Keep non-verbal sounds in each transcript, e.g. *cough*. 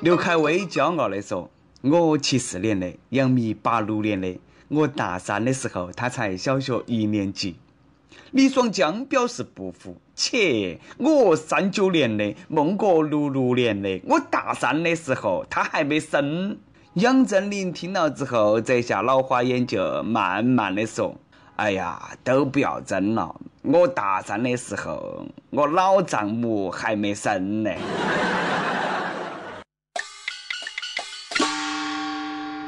刘恺威骄傲地说：“我七四年的，杨幂八六年的，我大三的时候，他才小学一年级。”李双江表示不服：“切，我三九年的，孟过六六年的，我大三的时候，他还没生。”杨振宁听了之后，摘下老花眼镜，慢慢的说：“哎呀，都不要争了。我大三的时候，我老丈母还没生呢。”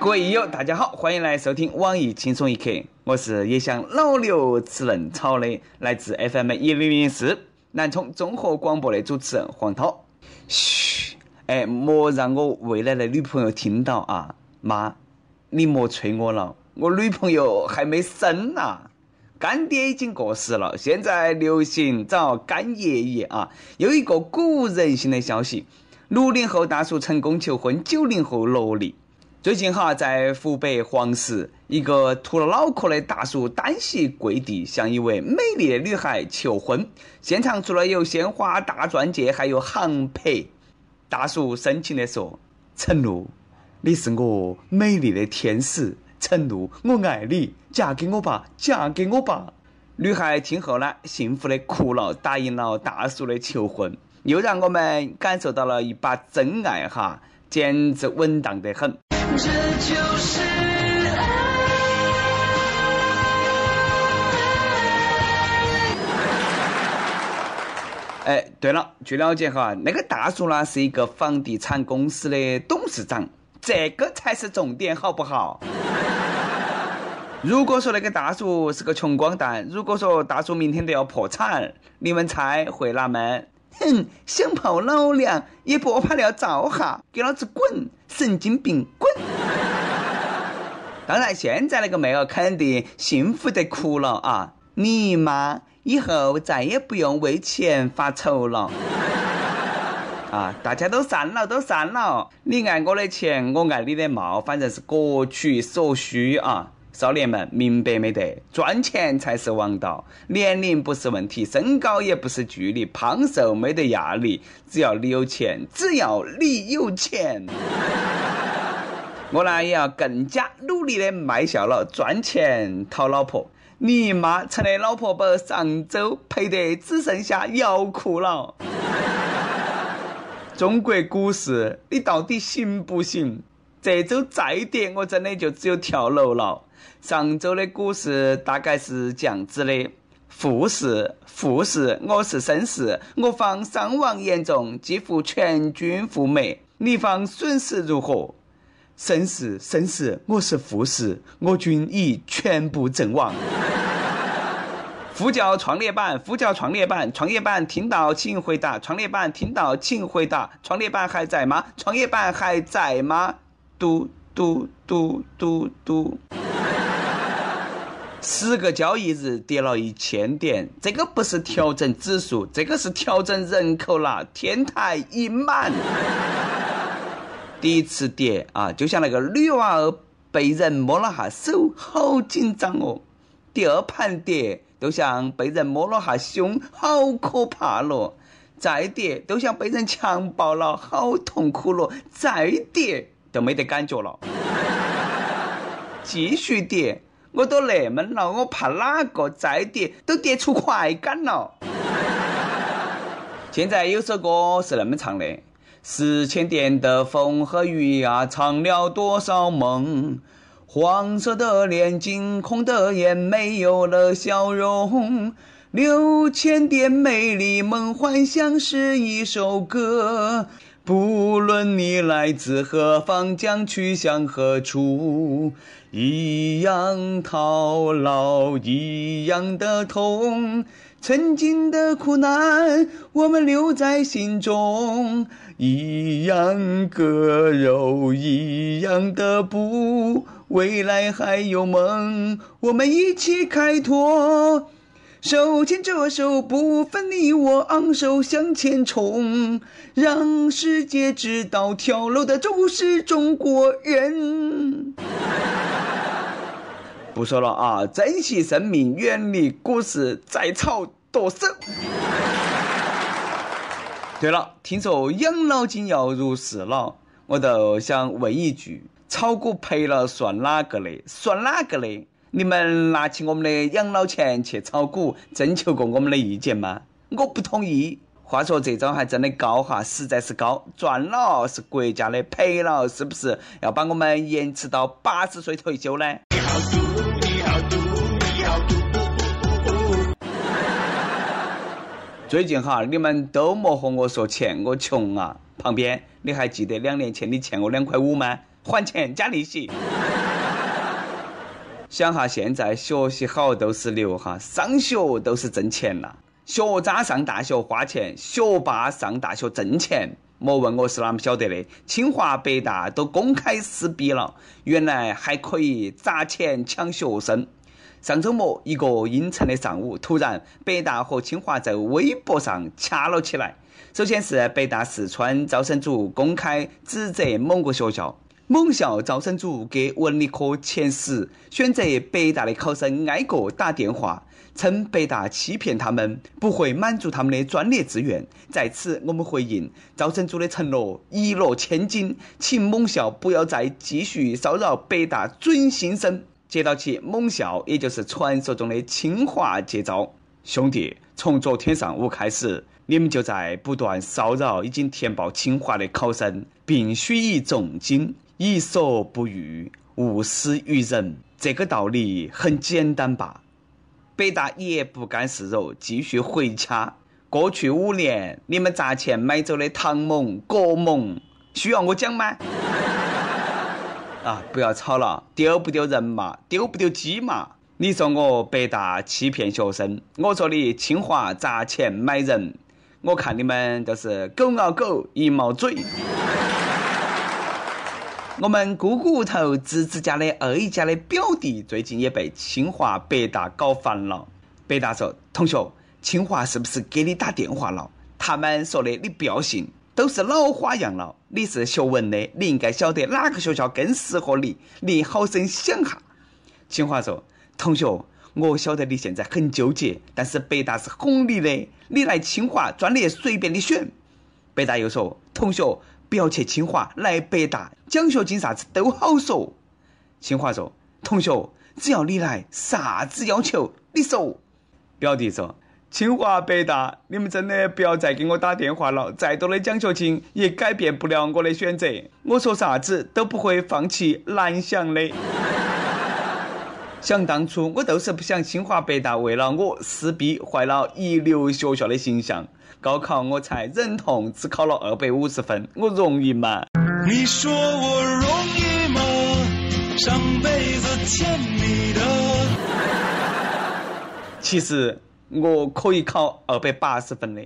各位益友，大家好，欢迎来收听网易轻松一刻，我是也像老刘吃嫩草的，来自 FM 一零零四南充综合广播的主持人黄涛。嘘。哎，莫让我未来的女朋友听到啊！妈，你莫催我了，我女朋友还没生呐。干爹已经过世了，现在流行找干爷爷啊。有一个鼓舞人心的消息：六零后大叔成功求婚九零后萝莉。最近哈，在湖北黄石，一个秃了脑壳的大叔单膝跪地向一位美丽的女孩求婚。现场除了有鲜花、大钻戒，还有航拍。大叔深情地说：“陈露，你是我美丽的天使，陈露，我爱你，嫁给我吧，嫁给我吧。”女孩听后呢，幸福的哭了，答应了大叔的求婚，又让我们感受到了一把真爱哈，简直稳当得很。这就是爱哎，对了，据了解哈，那个大叔呢是一个房地产公司的董事长，这个才是重点，好不好？*laughs* 如果说那个大叔是个穷光蛋，如果说大叔明天都要破产，你们猜会哪门？哼，想泡老娘也不怕要造哈，给老子滚！神经病，滚！*laughs* 当然，现在那个妹儿肯定幸福得哭了啊！你妈！以后再也不用为钱发愁了 *laughs* 啊！大家都散了，都散了。你爱我的钱，我爱你的貌，反正是各取所需啊！少年们，明白没得？赚钱才是王道，年龄不是问题，身高也不是距离，胖瘦没得压力，只要你有 *laughs* 钱，只要你有钱。我呢也要更加努力的卖笑了，赚钱讨老婆。你妈成的老婆把上周赔得只剩下摇裤了。中国股市，你到底行不行？这周再跌，我真的就只有跳楼了。上周的股市大概是这样子的：富士，富士，我是绅士，我方伤亡严重，几乎全军覆没。你方损失如何？绅士，绅士，我是富士，我军已全部阵亡。呼叫创业板，呼叫创业板，创业板听到请回答，创业板听到请回答，创业板还在吗？创业板还在吗？嘟嘟嘟嘟嘟。十个交易日跌了一千点，这个不是调整指数，这个是调整人口了，天台已满。第一次跌啊，就像那个女娃儿被人摸了下手，好紧张哦。第二盘跌，都像被人摸了下胸，好可怕咯。再跌，都像被人强暴了，好痛苦咯。再跌，都没得感觉了。继续跌，我都那么了，我怕哪个再跌都跌出快感了。现在有首歌是那么唱的。四千点的风和雨啊，藏了多少梦？黄色的脸，惊恐的眼，没有了笑容。六千点美丽梦幻，像是一首歌。不论你来自何方，将去向何处，一样套牢，一样的痛。曾经的苦难，我们留在心中。一样割肉，一样的布，未来还有梦，我们一起开拓。手牵着手，不分你我，昂首向前冲，让世界知道跳楼的都是中国人。不说了啊！珍惜生命，远离股市，再炒剁手。对了，听说养老金要入市了，我就想问一句：炒股赔了算哪个的？算哪个的？你们拿起我们的养老钱去炒股，征求过我们的意见吗？我不同意。话说这招还真的高哈，实在是高。赚了是国家的，赔了是不是要把我们延迟到八十岁退休呢？最近哈，你们都莫和我说欠，我穷啊。旁边，你还记得两年前你欠我两块五吗？还钱加利息。想哈，现在学习好都是牛哈，上学都是挣钱呐。学渣上大学花钱，学霸上大学挣钱。莫问我是哪么晓得的，清华北大都公开撕逼了，原来还可以砸钱抢学生。上周末一个阴沉的上午，突然北大和清华在微博上掐了起来。首先是北大四川招生组公开指责某个学校。某校招生组给文理科前十选择北大的考生挨个打电话，称北大欺骗他们，不会满足他们的专业志愿。在此，我们回应招生组的承诺一诺千金，请某校不要再继续骚扰北大准新生。接到起，某校也就是传说中的清华接招，兄弟，从昨天上午开始，你们就在不断骚扰已经填报清华的考生，并许以重金。己所不欲，勿施于人。这个道理很简单吧？北大也不甘示弱，继续回掐。过去五年，你们砸钱买走的唐某、郭某，需要我讲吗？啊，不要吵了，丢不丢人嘛？丢不丢鸡嘛？你说我北大欺骗学生，我说你清华砸钱买人，我看你们都是狗咬狗，一毛嘴。我们姑姑头侄子家的二姨家的表弟最近也被清华、北大搞烦了。北大说：“同学，清华是不是给你打电话了？他们说的你不要信，都是老花样了。你是学文的，你应该晓得哪个学校更适合你，你好生想哈。”清华说：“同学，我晓得你现在很纠结，但是北大是哄你的，你来清华专业随便你选。”北大又说：“同学。”不要去清华，来北大，奖学金啥子都好说。清华说：“同学，只要你来，啥子要求你说。”表弟说：“清华、北大，你们真的不要再给我打电话了，再多的奖学金也改变不了我的选择。我说啥子都不会放弃蓝翔的。想当初，我就是不想清华、北大为了我撕逼，坏了一流学校的形象。”高考我才忍痛只考了二百五十分，我容易吗？你说我容易吗？上辈子欠你的。其实我可以考二百八十分的。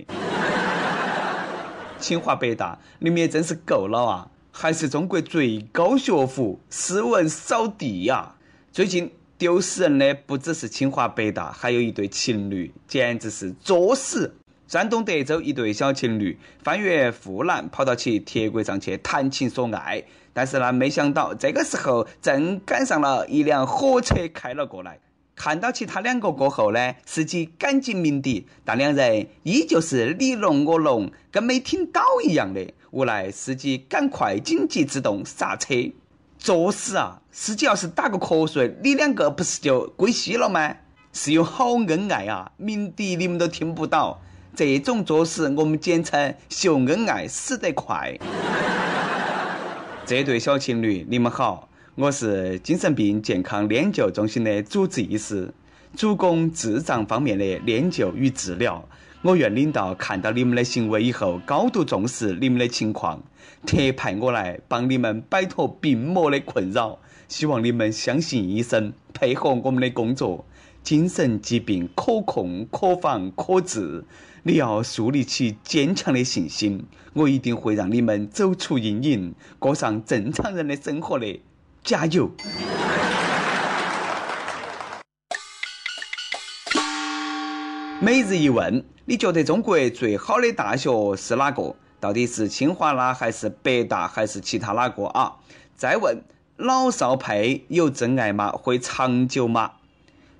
清华北大，你们也真是够了啊！还是中国最高学府，斯文扫地呀！最近丢死人的不只是清华北大，还有一对情侣，简直是作死。山东德州一对小情侣翻越护栏跑到起铁轨上去谈情说爱，但是呢，没想到这个时候正赶上了一辆火车开了过来。看到其他两个过后呢，司机赶紧鸣笛，但两人依旧是你侬我侬，跟没听到一样的。无奈司机赶快紧急制动刹车，作死啊！司机要是打个瞌睡，你两个不是就归西了吗？是有好恩爱啊，鸣笛你们都听不到。这种作死我们简称秀恩爱，死得快。这对小情侣，你们好，我是精神病健康研究中心的主治医师，主攻智障方面的研究与治疗。我院领导看到你们的行为以后，高度重视你们的情况，特派我来帮你们摆脱病魔的困扰。希望你们相信医生，配合我们的工作。精神疾病可控、可防、可治。你要树立起坚强的信心，我一定会让你们走出阴影，过上正常人的生活的。加油！每日一问：你觉得中国最好的大学是哪个？到底是清华啦，还是北大，还是其他哪个啊？再问：老少配有真爱吗？会长久吗？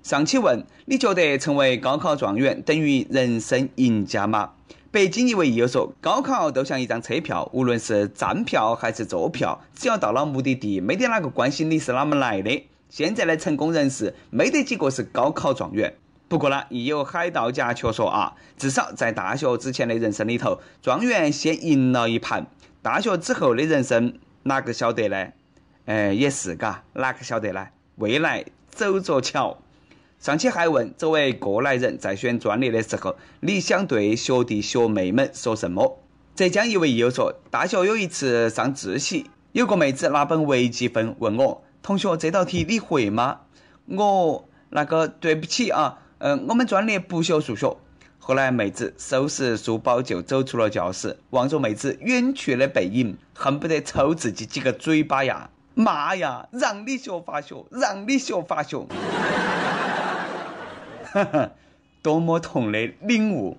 上期问你觉得成为高考状元等于人生赢家吗？北京一位益友说：“高考都像一张车票，无论是站票还是坐票，只要到了目的地，没得哪个关心你是哪么来的。现在的成功人士，没得几个是高考状元。不过呢，亦有海盗家却说啊，至少在大学之前的人生里头，状元先赢了一盘。大学之后的人生，哪个晓得呢？哎，也是嘎，哪个晓得呢？未来走着瞧。”上期还问，作为过来人，在选专业的时候，你想对学弟学妹们说什么？浙江一位益友说，大学有一次上自习，有个妹子拿本微积分问我：“同学，这道题你会吗？”我那个对不起啊，嗯，我们专业不学数学。后来妹子收拾书包就走出了教室，望着妹子远去的背影，恨不得抽自己几个嘴巴呀！妈呀，让你学法学，让你学法学。哈哈，多么痛的领悟！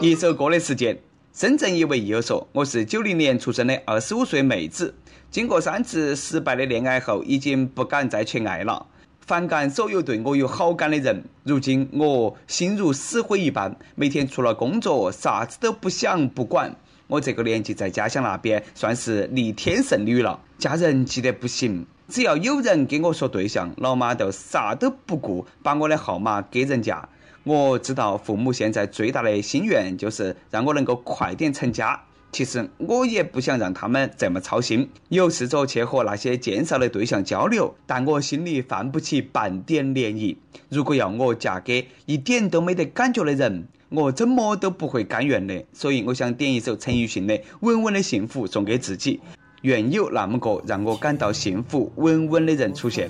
一首歌的时间，深圳一位益友说：“我是九零年出生的二十五岁妹子，经过三次失败的恋爱后，已经不敢再去爱了，反感所有对我有好感的人。如今我心如死灰一般，每天除了工作，啥子都不想不管。我这个年纪在家乡那边算是逆天剩女了，家人急得不行。”只要有人给我说对象，老妈都啥都不顾，把我的号码给人家。我知道父母现在最大的心愿就是让我能够快点成家。其实我也不想让他们这么操心，有试着去和那些介绍的对象交流，但我心里泛不起半点涟漪。如果要我嫁给一点都没得感觉的人，我怎么都不会甘愿的。所以我想点一首陈奕迅的《稳稳的幸福》送给自己。愿有那么个让我感到幸福稳稳的人出现，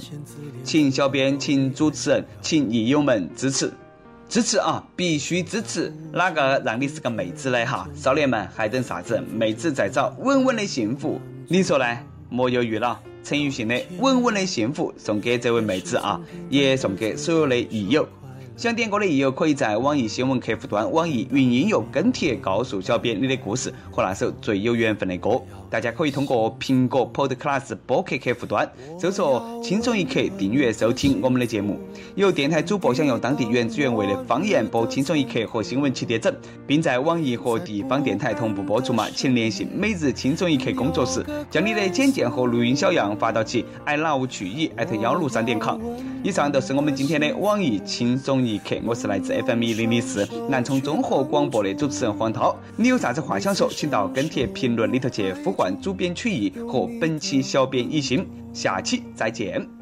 请小编，请主持人，请益友们支持，支持啊！必须支持！哪个让你是个妹子呢？哈，少年们还等啥子？妹子在找稳稳的幸福，你说呢？莫犹豫了，陈奕迅的《稳稳的幸福》送给这位妹子啊，也送给所有的益友。想点歌的益友，可以在网易新闻客户端、网易云音乐跟帖告诉小编你的故事和那首最有缘分的歌。大家可以通过苹果 Podcast 播客客户端搜索“轻松一刻”订阅收听我们的节目。有电台主播想用当地原汁原味的方言播《轻松一刻》和新闻七点整，并在网易和地方电台同步播出吗？请联系每日轻松一刻工作室，将你的简介和录音小样发到其 i love 趣艺幺六三点 com。以上就是我们今天的网易轻松一刻，我是来自 FM 一零零四南充综合广播的主持人黄涛。你有啥子话想说，请到跟帖评论里头去呼唤。主编曲艺和本期小编一心，下期再见。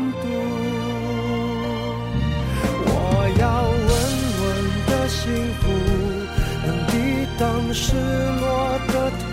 当失落的